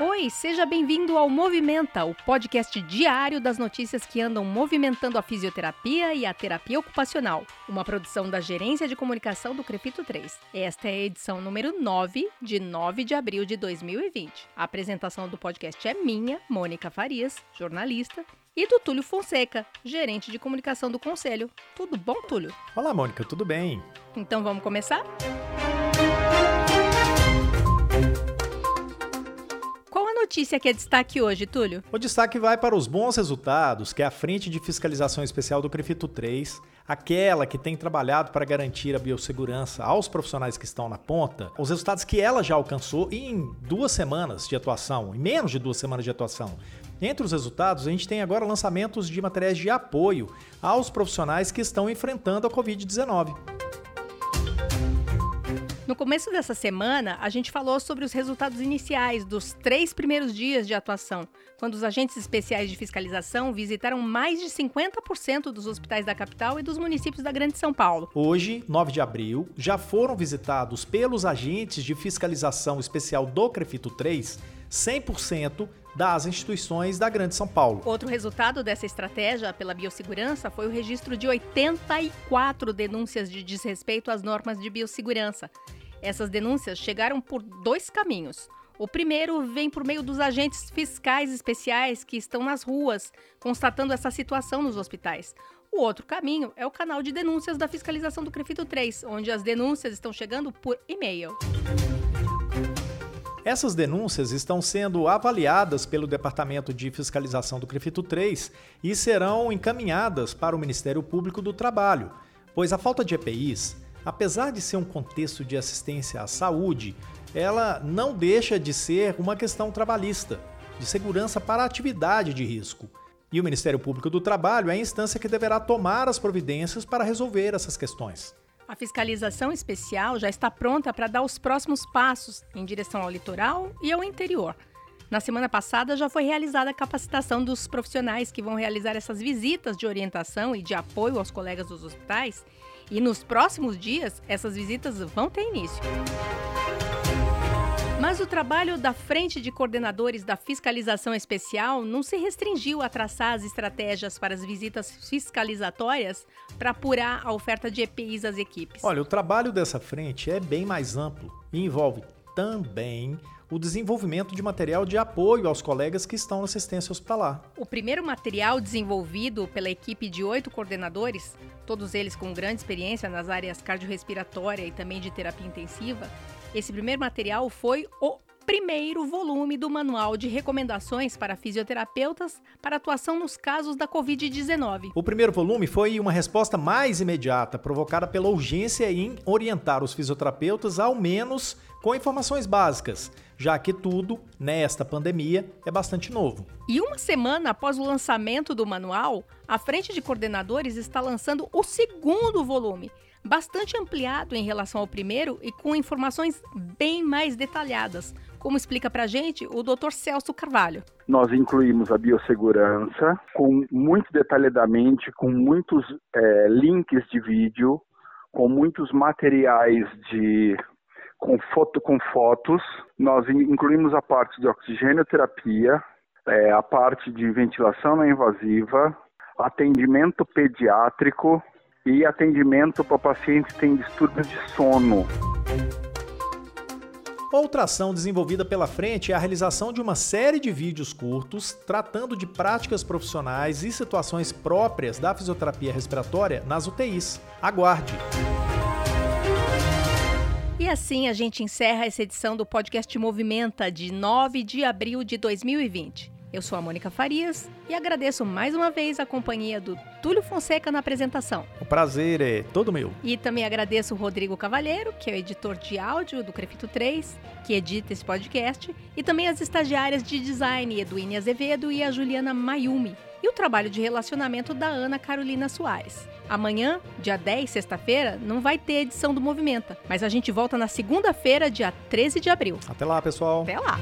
Oi, seja bem-vindo ao Movimenta, o podcast diário das notícias que andam movimentando a fisioterapia e a terapia ocupacional. Uma produção da Gerência de Comunicação do Crefito 3. Esta é a edição número 9, de 9 de abril de 2020. A apresentação do podcast é minha, Mônica Farias, jornalista, e do Túlio Fonseca, gerente de comunicação do Conselho. Tudo bom, Túlio? Olá, Mônica, tudo bem? Então vamos começar? Notícia que é destaque hoje, Túlio? O destaque vai para os bons resultados que a Frente de Fiscalização Especial do Crefito 3, aquela que tem trabalhado para garantir a biossegurança aos profissionais que estão na ponta, os resultados que ela já alcançou em duas semanas de atuação, em menos de duas semanas de atuação. Entre os resultados, a gente tem agora lançamentos de materiais de apoio aos profissionais que estão enfrentando a Covid-19. No começo dessa semana, a gente falou sobre os resultados iniciais dos três primeiros dias de atuação, quando os agentes especiais de fiscalização visitaram mais de 50% dos hospitais da capital e dos municípios da Grande São Paulo. Hoje, 9 de abril, já foram visitados pelos agentes de fiscalização especial do Crefito 3 100% das instituições da Grande São Paulo. Outro resultado dessa estratégia pela biossegurança foi o registro de 84 denúncias de desrespeito às normas de biossegurança. Essas denúncias chegaram por dois caminhos. O primeiro vem por meio dos agentes fiscais especiais que estão nas ruas, constatando essa situação nos hospitais. O outro caminho é o canal de denúncias da fiscalização do Crefito 3, onde as denúncias estão chegando por e-mail. Essas denúncias estão sendo avaliadas pelo Departamento de Fiscalização do Crefito 3 e serão encaminhadas para o Ministério Público do Trabalho, pois a falta de EPIs apesar de ser um contexto de assistência à saúde, ela não deixa de ser uma questão trabalhista, de segurança para a atividade de risco. E o Ministério Público do Trabalho é a instância que deverá tomar as providências para resolver essas questões. A fiscalização especial já está pronta para dar os próximos passos em direção ao litoral e ao interior. Na semana passada já foi realizada a capacitação dos profissionais que vão realizar essas visitas de orientação e de apoio aos colegas dos hospitais e nos próximos dias, essas visitas vão ter início. Mas o trabalho da Frente de Coordenadores da Fiscalização Especial não se restringiu a traçar as estratégias para as visitas fiscalizatórias para apurar a oferta de EPIs às equipes. Olha, o trabalho dessa frente é bem mais amplo e envolve também o desenvolvimento de material de apoio aos colegas que estão na assistência hospitalar. O primeiro material desenvolvido pela equipe de oito coordenadores, todos eles com grande experiência nas áreas cardiorrespiratória e também de terapia intensiva, esse primeiro material foi o primeiro volume do Manual de Recomendações para Fisioterapeutas para atuação nos casos da Covid-19. O primeiro volume foi uma resposta mais imediata, provocada pela urgência em orientar os fisioterapeutas, ao menos com informações básicas, já que tudo, nesta pandemia, é bastante novo. E uma semana após o lançamento do manual, a Frente de Coordenadores está lançando o segundo volume, bastante ampliado em relação ao primeiro e com informações bem mais detalhadas, como explica para a gente o Dr. Celso Carvalho. Nós incluímos a biossegurança com muito detalhadamente, com muitos é, links de vídeo, com muitos materiais de com foto com fotos. Nós incluímos a parte de oxigenoterapia, é, a parte de ventilação não invasiva, atendimento pediátrico e atendimento para pacientes que têm distúrbios de sono. Outra ação desenvolvida pela frente é a realização de uma série de vídeos curtos tratando de práticas profissionais e situações próprias da fisioterapia respiratória nas UTIs. Aguarde! E assim a gente encerra essa edição do podcast Movimenta de 9 de abril de 2020. Eu sou a Mônica Farias e agradeço mais uma vez a companhia do Túlio Fonseca na apresentação. O prazer é todo meu. E também agradeço o Rodrigo Cavalheiro, que é o editor de áudio do Crefito 3, que edita esse podcast, e também as estagiárias de design Eduine Azevedo e a Juliana Mayumi, e o trabalho de relacionamento da Ana Carolina Soares. Amanhã, dia 10, sexta-feira, não vai ter edição do Movimenta, mas a gente volta na segunda-feira, dia 13 de abril. Até lá, pessoal. Até lá.